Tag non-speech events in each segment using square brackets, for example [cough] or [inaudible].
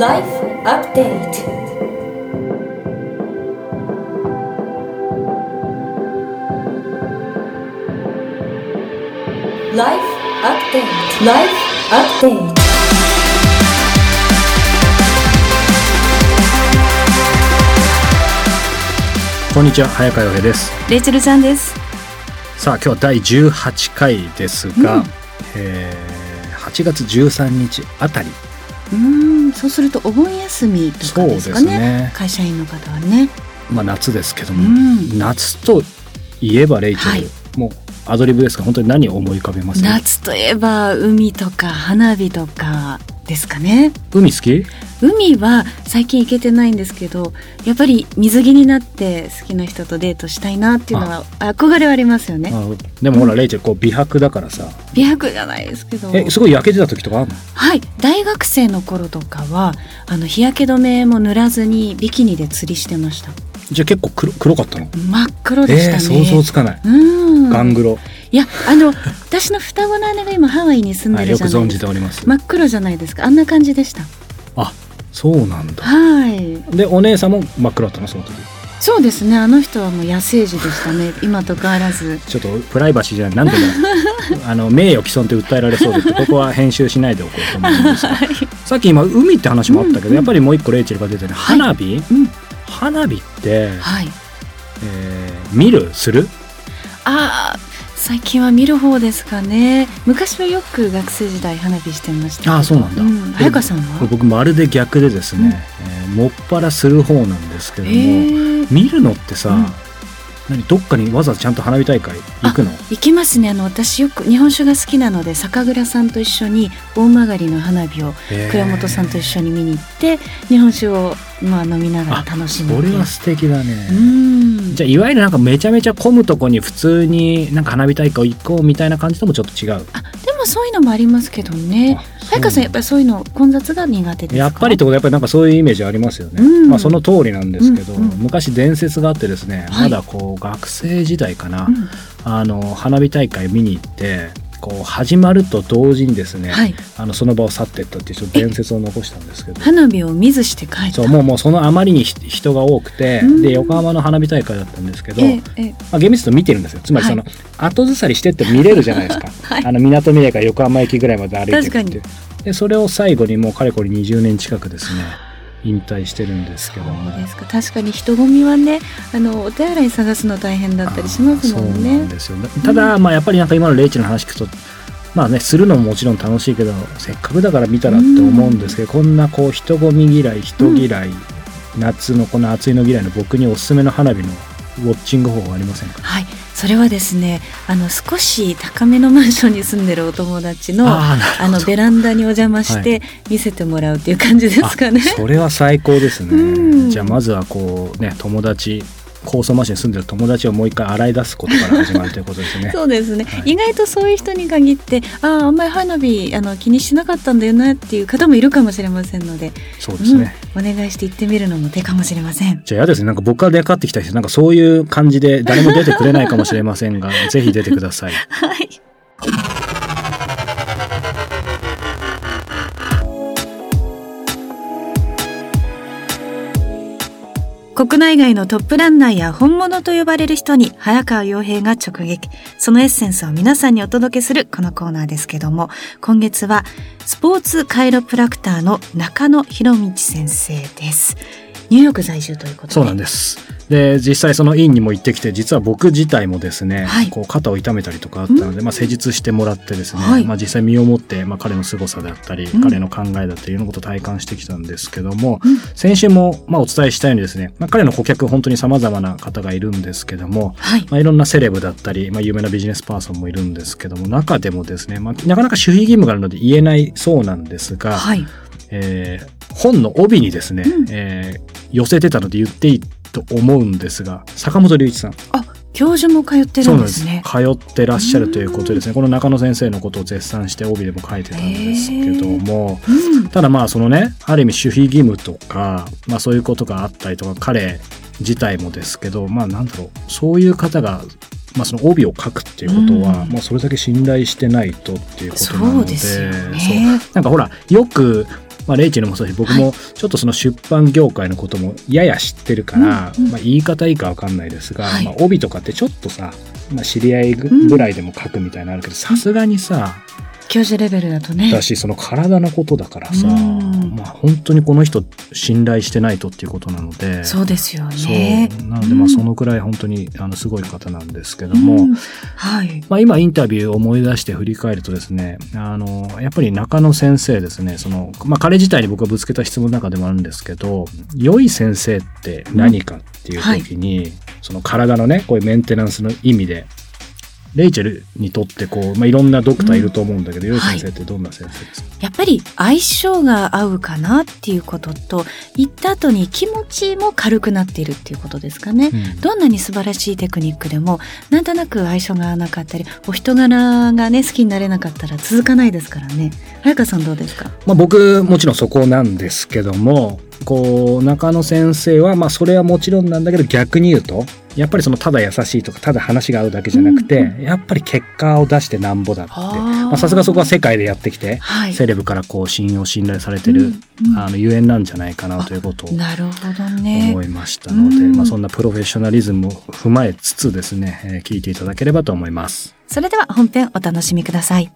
Life Update. ライフアップデート Life Update こんにちは早川洋平です。レイチェルちゃんです。さあ今日は第18回ですが、うん。えー8月13日あたり。うーん、そうするとお盆休みとかですかね。ね会社員の方はね。まあ夏ですけどうも、ん。夏といえばレイチェル、はいもうアドリブですが本当に何を思い浮かべます？夏といえば海とか花火とかですかね。海好き？海は最近行けてないんですけど、やっぱり水着になって好きな人とデートしたいなっていうのは憧れはありますよね。あでもほらレイチェルこう美白だからさ美白じゃないですけど。えすごい焼けてた時とかあるの？はい、大学生の頃とかはあの日焼け止めも塗らずにビキニで釣りしてました。じゃあ結構黒黒かったの？真っ黒でしたね。えー、想像つかない、うん。ガングロ、いやあの私の双子の姉が今ハワイに住んはい、でるじゃないですか、じております、真っ黒じゃないですか。あんな感じでした。あそうなんだ。はい。でお姉さんも真っ黒だったのその時。そうですね。あの人はもう野生児でしたね。今と変わらず。ちょっとプライバシーじゃないなんていう。の [laughs] あの名誉毀損って訴えられそうでここは編集しないでおこうと思うんですが。[laughs] さっき今海って話もあったけど、うんやっぱりもう一個レイチェルが出てる花火、うん。花火って、はい。えー見る？する？あー最近は見る方ですかね。昔はよく学生時代花火してましたあーそうなんだ。ん、早川さんは？僕まるで逆でですね、えーもっぱらする方なんですけども、えー、見るのってさ、うん何どっかにわざわざちゃんと花火大会行くの？行きますね。あの私よく日本酒が好きなので酒蔵さんと一緒に大曲の花火を倉本さんと一緒に見に行って日本酒をまあ飲みながら楽しむそっていう。れは素敵だね、うん。じゃあいわゆるなんかめちゃめちゃ混むとこに普通になんか花火大会行こうみたいな感じともちょっと違う？あでもそういうのもありますけどね早川さんやっぱりそういうの混雑が苦手ですか？やっぱりってことはやっぱりなんかそういうイメージありますよね、うん。まあその通りなんですけど、うんうん。昔伝説があってですね、はい。まだこう学生時代かな、うん。あの花火大会見に行ってこう始まると同時にですね、はい。あのその場を去っていったっていうちょっと伝説を残したんですけど。花火を見ずして帰った。そうもうもうそのあまりにひ人が多くて、うん。で横浜の花火大会だったんですけど、まあ、厳密に見てるんですよ。つまりその、後ずさりしてって見れるじゃないですか、[laughs] はい。あの港未来から横浜駅ぐらいまで歩いていくってでそれを最後にもうかれこれ20年近くですね引退してるんですけども。そうですか。確かに人混みはねあのお手洗い探すの大変だったりしますもんそうなんねですよ。ただ、まあやっぱりなんか今のレイチェルの話聞くとまあねするのももちろん楽しいけどせっかくだから見たらって思うんですけど、こんなこう人混み嫌い人嫌い、夏のこの暑いの嫌いの僕におすすめの花火のウォッチング方法ありませんか？はい。それはですねあの少し高めのマンションに住んでるお友達のあのベランダにお邪魔して見せてもらうっていう感じですかね。あそれは最高ですね、うん。じゃあまずはこうね友達高層マンションに住んでる友達をもう一回洗い出すことから始まるということですね。[laughs] そうですね、はい。意外とそういう人に限ってあああんまり花火あの気にしなかったんだよなっていう方もいるかもしれませんので。そうですね、うん、お願いして行ってみるのも手かもしれません。じゃあ嫌ですねなんか僕から出かかってきた人なんかそういう感じで誰も出てくれないかもしれませんが [laughs] ぜひ出てください。はい国内外のトップランナーや本物と呼ばれる人に早川洋平が直撃。そのエッセンスを皆さんにお届けするこのコーナーですけども、今月はスポーツカイロプラクターの中野博道先生です。ニューヨーク在住ということで。そうなんですで実際その院にも行ってきて実は僕自体もですね、はい。こう肩を痛めたりとかあったので、まあ、施術してもらってですね、はい。まあ、実際身をもって、まあ、彼の凄さだったり、うん。彼の考えだったりいろんなことを体感してきたんですけども、うん。先週も、まあ、お伝えしたようにですね、まあ、彼の顧客本当に様々な方がいるんですけども、はい。まあ、いろんなセレブだったり、まあ、有名なビジネスパーソンもいるんですけども中でもですね、まあ、なかなか守秘義務があるので言えないそうなんですが、はい。えー本の帯にですね、うん。えー寄せてたので言っていいと思うんですが坂本龍一さん。あ、教授も通ってるんですね。通ってらっしゃるということですね。この中野先生のことを絶賛して帯でも書いてたんですけどもうん。ただまあそのねある意味守秘義務とか、まあ、そういうことがあったりとか彼自体もですけどまあなんだろうそういう方がまあ、その帯を書くっていうことは、うん。もうそれだけ信頼してないとっていうことなのでそうね。そう。なんかほらよくまあ、レイチェルもそうだし僕もちょっとその出版業界のこともやや知ってるから、うんうん。まあ、言い方いいかわかんないですが、はい。まあ、帯とかってちょっとさ、まあ、知り合いぐらいでも書くみたいなのあるけどさすがにさ教授レベルだとね。だしその体のことだからさ、うん。まあ、本当にこの人信頼してないとっていうことなので。そうですよそう。ねなのでまあうんそのくらい本当にあのすごい方なんですけども、うん。はい。まあ、今インタビューを思い出して振り返るとですね、あの、やっぱり中野先生ですね、その、まあ、彼自体に僕がぶつけた質問の中でもあるんですけど、良い先生って何かっていう時に、その体のね、こういうメンテナンスの意味で、レイチェルにとってこう、まあ、いろんなドクターいると思うんだけど、良い。先生ってどんな先生ですか、やっぱり相性が合うかなっていうことと行った後に気持ちも軽くなっているっていうことですかね、うん。どんなに素晴らしいテクニックでもなんとなく相性が合わなかったりお人柄がね好きになれなかったら続かないですからね。早川さんどうですか？まあ、僕もちろんそこなんですけどもこう中野先生はまあそれはもちろんなんだけど逆に言うとやっぱりそのただ優しいとかただ話が合うだけじゃなくて、うんやっぱり結果を出してなんぼだってさすがそこは世界でやってきて、はい。セレブからこう信用信頼されてる、うんうん。あのゆえんなんじゃないかなということをなるほどね。思いましたので、うん。まあ、そんなプロフェッショナリズムを踏まえつつですね、えー聞いていただければと思います。それでは本編お楽しみください。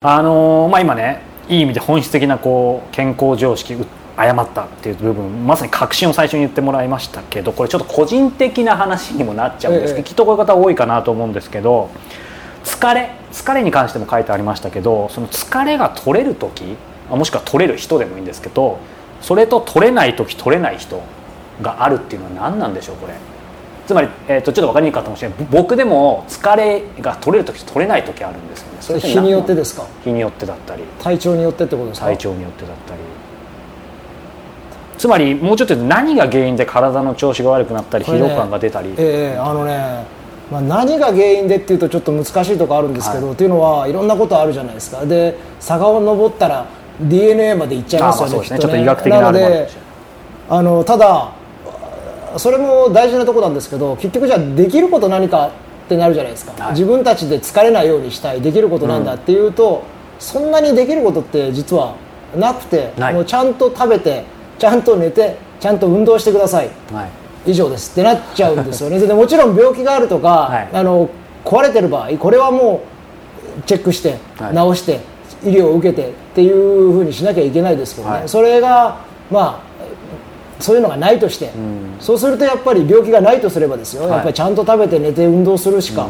あのーまあ、今ねいい意味で本質的なこう健康常識う誤ったっていう部分まさに確信を最初に言ってもらいましたけどこれちょっと個人的な話にもなっちゃうんですけど、ええ。きっとこういう方多いかなと思うんですけど疲れ疲れに関しても書いてありましたけどその疲れが取れる時もしくは取れる人でもいいんですけどそれと取れない時取れない人があるっていうのは何なんでしょうこれ。つまり、えー、とちょっと分かりにくかったかもしれない。僕でも疲れが取れる時と取れない時あるんですよね。それ日によってですか？日によってだったり。体調によってってことですか？体調によってだったり。つまりもうちょっと何が原因で体の調子が悪くなったり疲労感が出たり、ええあのね、まあ、何が原因でっていうとちょっと難しいとこあるんですけど、っていうのはいろんなことあるじゃないですか。で坂を登ったら DNA まで行っちゃいますよねあまあね。きちょっと医学的なああのただそれも大事なところなんですけど結局じゃあできること何かってなるじゃないですか、はい。自分たちで疲れないようにしたいできることなんだっていうと、そんなにできることって実はなくてもうちゃんと食べてちゃんと寝てちゃんと運動してください。はい。以上です。ってなっちゃうんですよね。[laughs] でもちろん病気があるとか、はい。あの壊れてる場合これはもうチェックして、はい。治して医療を受けてっていうふうにしなきゃいけないですけどね、はい。それがまあそういうのがないとして、ん。そうするとやっぱり病気がないとすればですよ、はい。やっぱりちゃんと食べて寝て運動するしか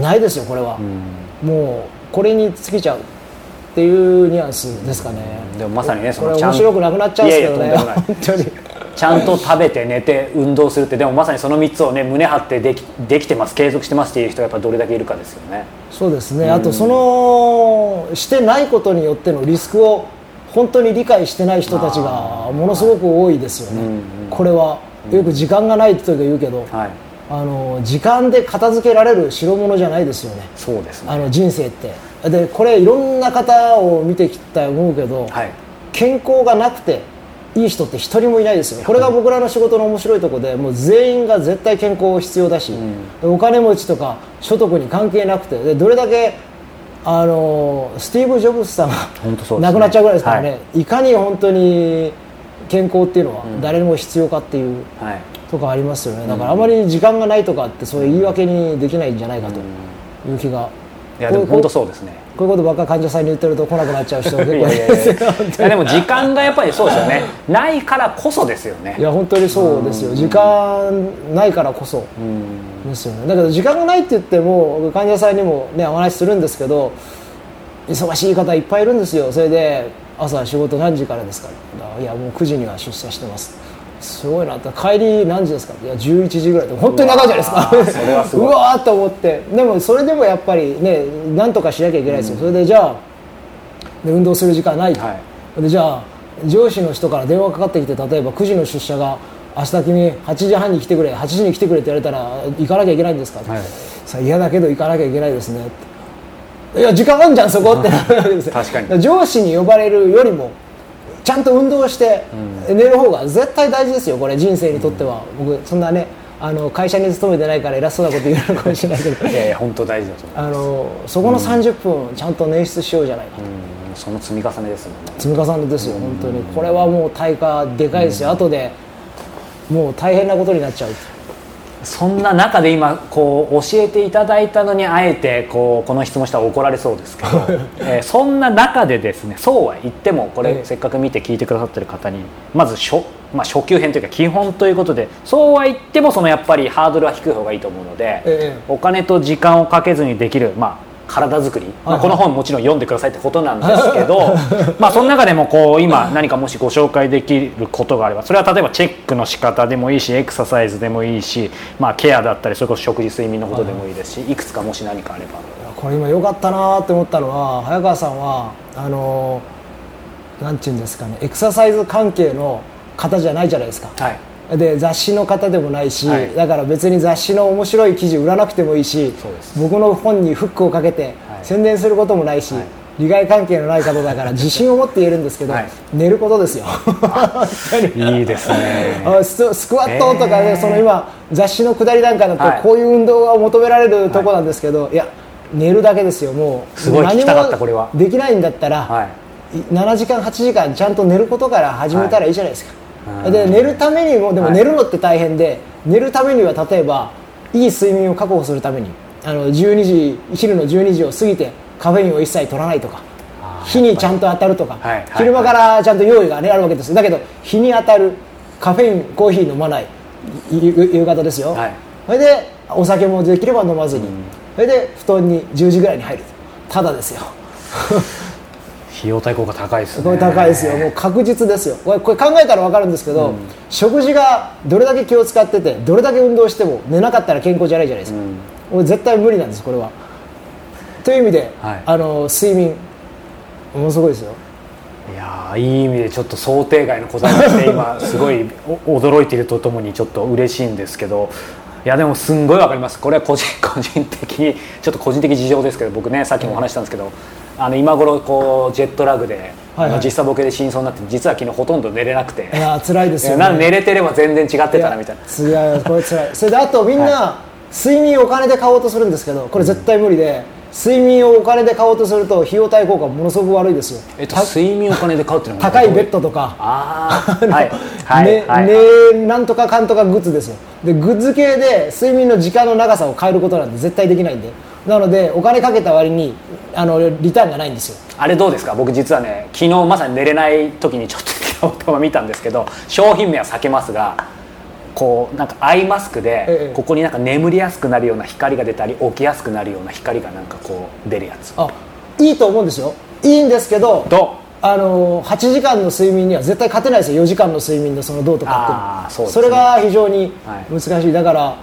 ないですよこれは、うん。もうこれに尽きちゃうっていうニュアンスですかね、でもまさにねそのちゃん面白くなくなっちゃうんですけどね。本当に。ちゃんと食べて寝て運動するってでもまさにその3つをね胸張ってできできてます。継続してますっていう人がやっぱどれだけいるかですよね。そうですね、あとそのしてないことによってのリスクを本当に理解してない人たちがものすごく多いですよね、うんうん。これはよく時間がないって時言うけど、はい。あの時間で片付けられる代物じゃないですよね。そうですね。あの人生ってでこれいろんな方を見てきたと思うけど、はい。健康がなくていい人って一人もいないですよこれが僕らの仕事の面白いところでもう全員が絶対健康必要だし、でお金持ちとか所得に関係なくてでどれだけあのスティーブ・ジョブズさんがね。亡くなっちゃうぐらいですからね、、はい。かに本当に健康っていうのは誰にも必要かっていうはい。とこありますよね。だからあまり時間がないとかってそういう言い訳にできないんじゃないかという気が、いやでも本当そうですね。こういうことばっかり患者さんに言ってると来なくなっちゃう人が [laughs] 結構いいやでも時間がやっぱりそうですよね。ないからこそですよね。いや本当にそうですよ。時間ないからこそうんですよね。だけど時間がないって言っても患者さんにもねお話しするんですけど忙しい方いっぱいいるんですよ。それで朝仕事何時からですか？いやもう9時には出社してますすごいな。って帰り何時ですか？いや11時ぐらいで本当に長いじゃないですか。うわーと思って。でもそれでもやっぱりねなんとかしなきゃいけないですよ、それでじゃあで運動する時間ないと、はでじゃあ上司の人から電話かかってきて例えば9時の出社が明日君8時半に来てくれ8時に来てくれって言われたら行かなきゃいけないんですか、はい。さあ嫌だけど行かなきゃいけないですねいや時間あんじゃんそこってなるわけですよ。確かに。ら上司に呼ばれるよりもちゃんと運動して寝る方が絶対大事ですよこれ人生にとっては、僕そんなねあの会社に勤めてないから偉そうなこと言うのかもしれないけど。[laughs] いやいや本当大事だとあのそこの30分ちゃんと捻出しようじゃないか。と、うん。その積み重ねですもんね。積み重ねですよ本当に。これはもう対価でかいですよ、後でもう大変なことになっちゃうそんな中で今こう教えていただいたのにあえてこうこの質問したら怒られそうですけど、[laughs] えーそんな中でですねそうは言ってもこれええ。せっかく見て聞いてくださってる方にまず初,、まあ、初級編というか基本ということでそうは言ってもそのやっぱりハードルは低い方がいいと思うので、ええ。お金と時間をかけずにできる、まあ、体作り、まあ、はいこの本もちろん読んでくださいってことなんですけど [laughs] まあその中でもこう今何かもしご紹介できることがあればそれは例えばチェックの仕方でもいいしエクササイズでもいいし、まあ、ケアだったりそれこそ食事睡眠のことでもいいですしい。くつかもし何かあれば。これ今良かったなって思ったのは早川さんはあのなんていうんですかねエクササイズ関係の方じゃないじゃないですか。はいで雑誌の方でもないし、はい。だから別に雑誌の面白い記事売らなくてもいいし僕の本にフックをかけて宣伝することもないし、はい。利害関係のない方だから自信を持って言えるんですけど、はい。寝ることですよ。いいですね。あススクワットとかね、えー。その今雑誌の下り段階だはい。とこういう運動が求められるとこなんですけど、い、や寝るだけですよ。もうすごい聞きたかったこれは。できないんだったら、はい。7時間8時間ちゃんと寝ることから始めたらいいじゃないですか、はいで寝るためにもでもはい。寝るのって大変で、寝るためには例えばいい睡眠を確保するためにあの12時昼の12時を過ぎてカフェインを一切取らないとか日にちゃんと当たるとか、はいはい昼間からちゃんと用意が、ね、あるわけです。だけど日に当たるカフェインコーヒー飲まないい夕夕方ですよ、はい。それでお酒もできれば飲まずに、それで布団に10時ぐらいに入る。ただですよ費用対効果高いですね。これ高いですよ。もう確実ですよ。これこれ考えたら分かるんですけど、食事がどれだけ気を使っててどれだけ運動しても寝なかったら健康じゃないじゃないですか、もう絶対無理なんですこれは。という意味で、はい。あの睡眠ものすごいですよ。いやーいい意味でちょっと想定外の答えが来て今 [laughs] すごいお驚いているとともにちょっと嬉しいんですけど。いやでもすんごいわかります。これは個人 [laughs] 個人的にちょっと個人的事情ですけど僕ねさっきもお話ししたんですけど、あの今頃こうジェットラグで、はいはい。ボケで死にそうになって実は昨日ほとんど寝れなくて。いやー辛いですよね。なん寝れてれば全然違ってたなみたいな。いこれ辛い。それであとみんな、睡眠をお金で買おうとするんですけどこれ絶対無理で、睡眠をお金で買おうとすると費用対効果ものすごく悪いですよ、えっとた睡眠お金で買うっていうのは高いベッドとか。あ [laughs] あはいはい、ねはい。ねなんとかかんとかグッズですよ。でグッズ系で睡眠の時間の長さを変えることなんて絶対できないんで。なのでお金かけた割にあのリターンがないんですよ。あれどうですか？僕実はね昨日まさに寝れない時にちょっと見たんですけど商品名は避けますがこうなんかアイマスクで、ええ。ここになんか眠りやすくなるような光が出たり起きやすくなるような光がなんかこう出るやつ。あいいと思うんですよ。いいんですけどとあの8時間の睡眠には絶対勝てないですよ。4時間の睡眠のそのどうとかってそね。れが非常にはい。難しい。だから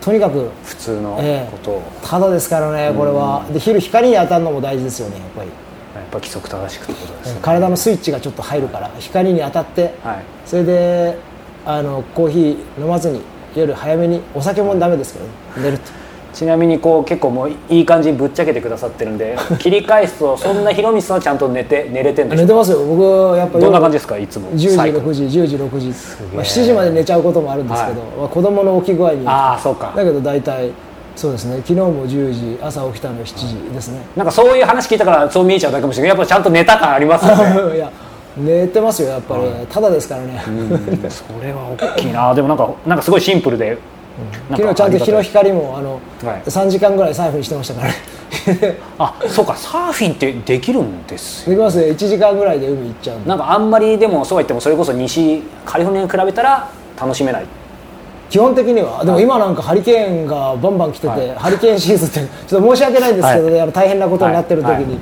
とにかく普通のええことを、ただですからねこれは。で昼光に当たるのも大事ですよねやっぱり。やっぱ規則正しくってことですね、体のスイッチがちょっと入るから光に当たってはい。それであのコーヒー飲まずに夜早めにお酒もダメですけど、ね、寝ると。ちなみにこう結構もういい感じにぶっちゃけてくださってるんで [laughs] 切り返すとそんな広光さんはちゃんと寝て寝れてんで寝てますよ。僕やっぱどんな感じですか？いつも？10時サイクル。6時10時6時、まあ、7時まで寝ちゃうこともあるんですけど、はい。まあ、子供の起き具合に。ああそうか。だけど大体そうですね。昨日も10時朝起きたの7時ですね、なんかそういう話聞いたからそう見えちゃうだけかもしれないやっぱちゃんと寝た感ありますよね。[laughs] いや寝てますよやっぱり、ただですからね、[laughs] それは大きいな。でもなんかなんかすごいシンプルで、昨日ちゃんと日の光もあの、はい。3時間ぐらいサーフィンしてましたからね。[laughs] あそうか。サーフィンってできるんですよ。できますね1時間ぐらいで海行っちゃうなんかあんまりでもそうは言ってもそれこそ西カリフォルニアに比べたら楽しめない。基本的には。でも今なんかハリケーンがバンバン来てて、はい。ハリケーンシーズンってちょっと申し訳ないんですけどね、はい。大変なことになってる時に、はい。は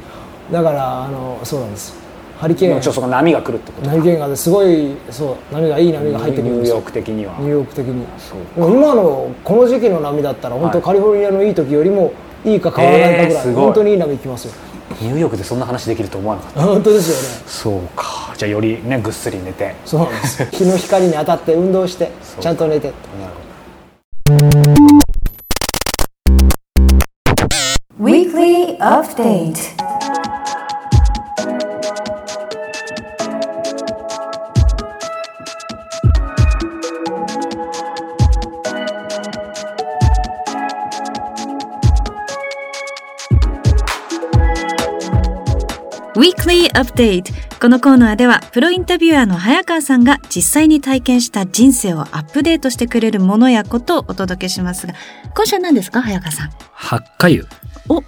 だからあのそうなんですハリケーン。でもちょっとその波が来るってことハリケーンがすごいそう波がいい波が入ってくるんですよ。ニューヨーク的には。ニューヨーク的にそうもう今のこの時期の波だったら本当はい。カリフォルニアのいい時よりもいいか変わらないかぐらい、えーすごい。本当にいい波来ますよ。ニューヨークでそんな話できると思わなかった。本当ですよね。そうか。じゃあよりねぐっすり寝て。そうなんです [laughs] 日の光に当たって運動してちゃんと寝て。なるほど。Weekly Update Weekly Update このコーナーではプロインタビュアーの早川さんが実際に体験した人生をアップデートしてくれるものやことをお届けしますが今週は何ですか早川さん？発火油。お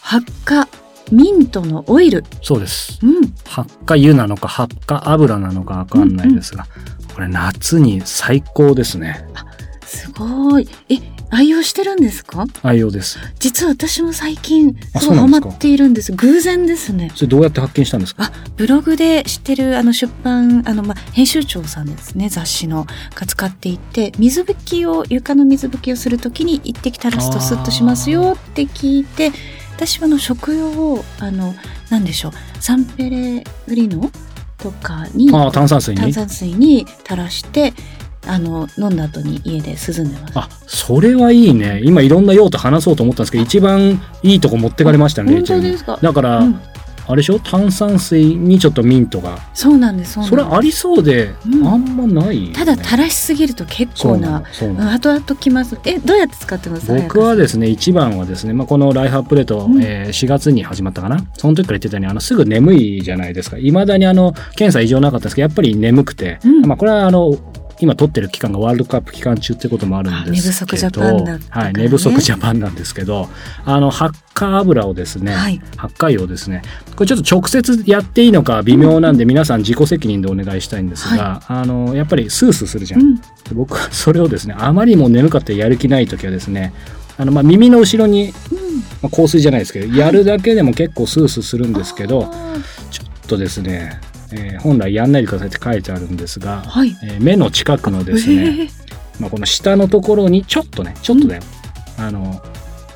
発火ミントのオイルそうです。うん発火油なのか発火油なのかわかんないですが、これ夏に最高ですね。すごいえ愛用してるんですか？愛用です。実は私も最近そうハマっているんです。偶然ですね。それどうやって発見したんですか？あブログで知ってるあの出版あの、まあ、編集長さんですね。雑誌のが使っていて水拭きを床の水拭きをするときに一滴垂らすとスッとしますよって聞いて私はあの食用をあのなんでしょうサンペレグリノとかにああ、炭酸水に？炭酸水に垂らしてあの飲んだ後に家で涼んでます。あ、それはいいね。今いろんな用途話そうと思ったんですけど、一番いいとこ持ってかれましたね、レ本当ですか？だから、うん。あれでしょ？炭酸水にちょっとミントが。そうなんですそれありそうで、うん。あんまない、ね。ただ垂らしすぎると結構なな後々きます。えどうやって使ってます？僕はですね一番はですね、まあ、このライフアップデート、うん。えー4月に始まったかな？その時から言ってたようにあのすぐ眠いじゃないですか。いまだにあの検査異常なかったんですけどやっぱり眠くて、うん。まあ、これはあの今撮ってる期間がワールドカップ期間中ってこともあるんですけどね。はい、寝不足ジャパンなんですけどあの発火油をですね、はい。発火油をですねこれちょっと直接やっていいのか微妙なんで、皆さん自己責任でお願いしたいんですが、あのやっぱりスースーするじゃん。うん。で僕はそれをですねあまりにも眠かったやる気ない時はですねあのまあ耳の後ろに、まあ、香水じゃないですけど、やるだけでも結構スースーするんですけどあちょっとですね、えー本来やんないでくださいって書いてあるんですがー、はい。えー目の近くのですね、えー。まあ、この下のところにちょっとねちょっとだよ、あの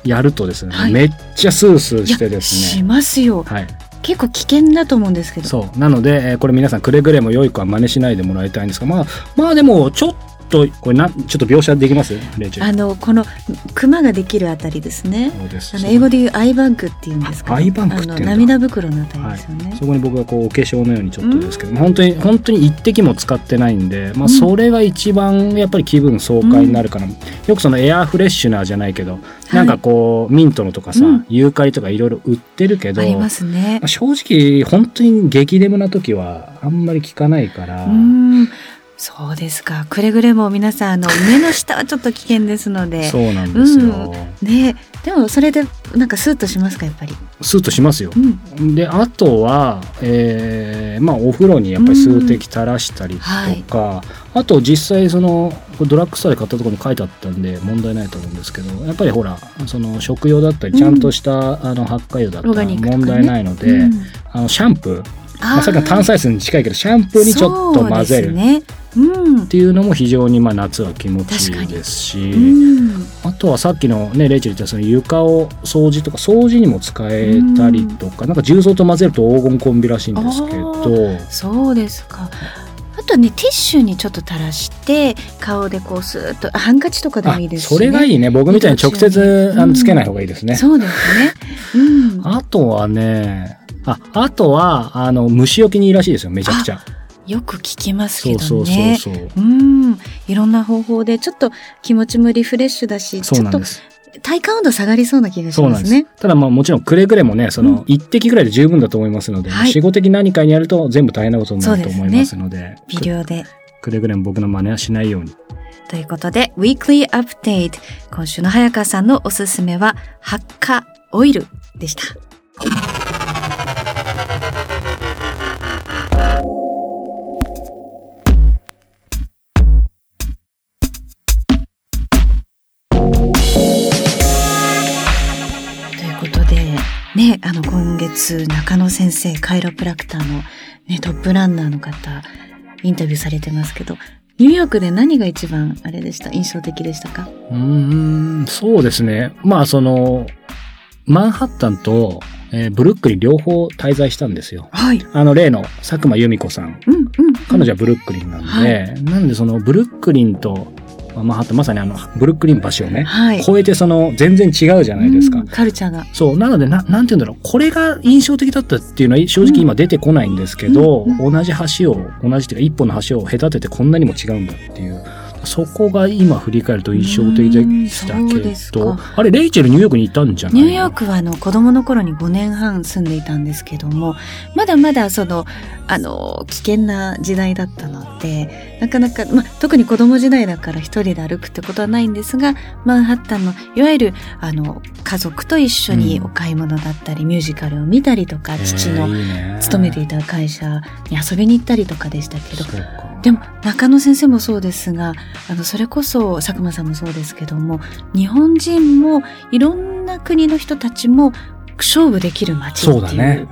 やるとですね、はい。めっちゃスースーいしてでやすね。しますよ。はい、結構危険だと思うんですけど。そう。なので、えーこれ皆さんくれぐれも良い子は真似しないでもらいたいんですがまあまあでもちょっとこれなちょっと描写できます？あのこのクマができるあたりですね。あの英語で言うアイバッグっていうんですか、あアイバッグっていうんだ。あの涙袋のあたりですよね、そこに僕がこうお化粧のようにちょっとですけど、本当に本当に一滴も使ってないんで、まあ、それが一番やっぱり気分爽快になるかな、よくそのエアーフレッシュナーじゃないけど、なんかこうミントのとかさ、うん。ユーカリとかいろいろ売ってるけどありますね。まあ正直本当に激眠な時はあんまり効かないから、うんそうですか。くれぐれも皆さんあの目の下はちょっと危険ですので。そうなんですよ、ね。でもそれでなんかスーッとしますかやっぱり、スーッとしますよ。う、ん、であとは、えーまあ、お風呂にやっぱり数滴垂らしたりとか、あと実際そのドラッグストアで買ったところに書いてあったんで問題ないと思うんですけどやっぱりほらその食用だったりちゃんとした、あの発火油だったら問題ないので、うん。あのシャンプー、まあ、さっきの炭あ酸水に近いけどシャンプーにちょっと混ぜる。ね。うん。ていうのも非常にまあ夏は気持ちいいですし。うん。あとはさっきのねレイチェル言ったその床を掃除とか掃除にも使えたりとか、なんか重曹と混ぜると黄金コンビらしいんですけど。そうですか。あとねティッシュにちょっと垂らして顔でこうスーッとあハンカチとかでもあいいですし、そね、れがいいね。僕みたいに直接うん。あのつけない方がいいですね、そうですね。うん。あとはねああとはあの虫除けにいいらしいですよめちゃくちゃ。よく聞きますけどね。そうそうそうう。ん。いろんな方法でちょっと気持ちもリフレッシュだしちょっと体感温度下がりそうな気がしますね。ただまあもちろんくれぐれもねそうんの一滴ぐらいで十分だと思いますので、はい。45滴何かにやると全部大変なことになると思いますので微量で。くくれぐれも僕の真似はしないように。ということで、Weekly Update。今週の早川さんのおすすめは、発火オイルでした。中野先生、カイロプラクターの、ね、トップランナーの方、インタビューされてますけど、ニューヨークで何が一番、あれでした？印象的でしたか？うーん、そうですね。まあ、その、マンハッタンと、えーブルックリン両方滞在したんですよ。はい。あの、例の佐久間由美子さん。うん、うん。彼女はブルックリンなんで、なんでそのブルックリンと、まあマンハッタン、まさにあの、ブルックリン橋をね、はい。越えてその、全然違うじゃないですか。うんカルチャーが。そう。なので、な、なんて言うんだろう。これが印象的だったっていうのは正直今出てこないんですけど、うん同じ橋を、同じっていうか一本の橋を隔ててこんなにも違うんだっていう。そこが今振り返ると印象的でしたけどか。あれレイチェルニューヨークにいたんじゃないニューヨークはあの子供の頃に5年半住んでいたんですけども、まだまだその、あの、危険な時代だったので、なかなか、まあ、特に子供時代だから一人で歩くってことはないんですが、マンハッタンの、いわゆる、あの、家族と一緒にお買い物だったり、ミュージカルを見たりとか、父の勤めていた会社に遊びに行ったりとかでしたけど、でも中野先生もそうですがあのそれこそ佐久間さんもそうですけども日本人もいろんな国の人たちも勝負できる街っていそう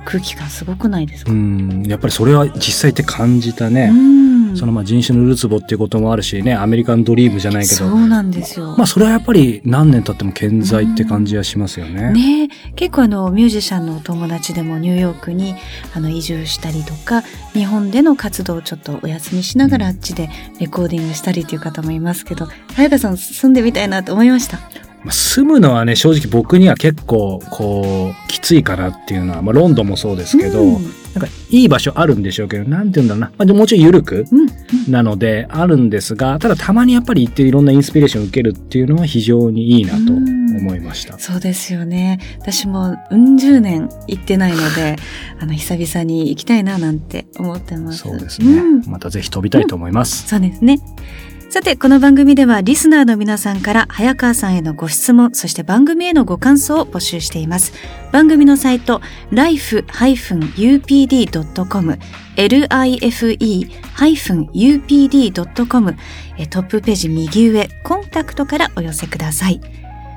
空気感すごくないですか？うんやっぱりそれは実際って感じたね、うんそのまあ人種のるつぼっていうこともあるしねアメリカンドリームじゃないけどそうなんですよ。まあそれはやっぱり何年経っても健在って感じはしますよね。ねえ結構あのミュージシャンのお友達でもニューヨークにあの移住したりとか日本での活動をちょっとお休みしながらあっちでレコーディングしたりという方もいますけど早川さん住んでみたいなと思いました。まあ住むのはね正直僕には結構こうきついかなっていうのは、まあ、ロンドンもそうですけど、うんなんかいい場所あるんでしょうけどなんて言うんだろうな、まあ、でももちろん緩くうんなのであるんですがただたまにやっぱり行っていろんなインスピレーションを受けるっていうのは非常にいいなと思いました。そうですよね。私もうん十年行ってないので、[laughs] あの久々に行きたいななんて思ってます。そうですね、んまたぜひ飛びたいと思います。そうですね。さて、この番組ではリスナーの皆さんから早川さんへのご質問、そして番組へのご感想を募集しています。番組のサイト、life-upd.com、life-upd.com、トップページ右上、コンタクトからお寄せください。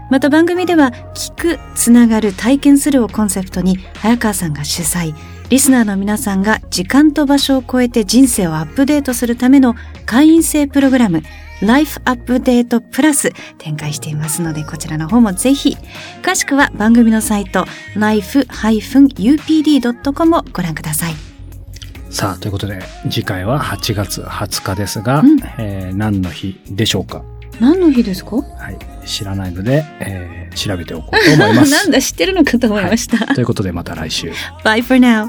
また番組では、聞く、つながる、体験するをコンセプトに、早川さんが主催、リスナーの皆さんが時間と場所を超えて人生をアップデートするための会員制プログラム、Life Update Plus 展開していますので、こちらの方もぜひ。詳しくは番組のサイト、life-upd.com をご覧ください。さあということで次回は8月20日ですが、うんえー何の日でしょうか？何の日ですか？はい、知らないので、えー調べておこうと思います。[laughs] なんだ、知ってるのかと思いました。ということでまた来週。Bye for now.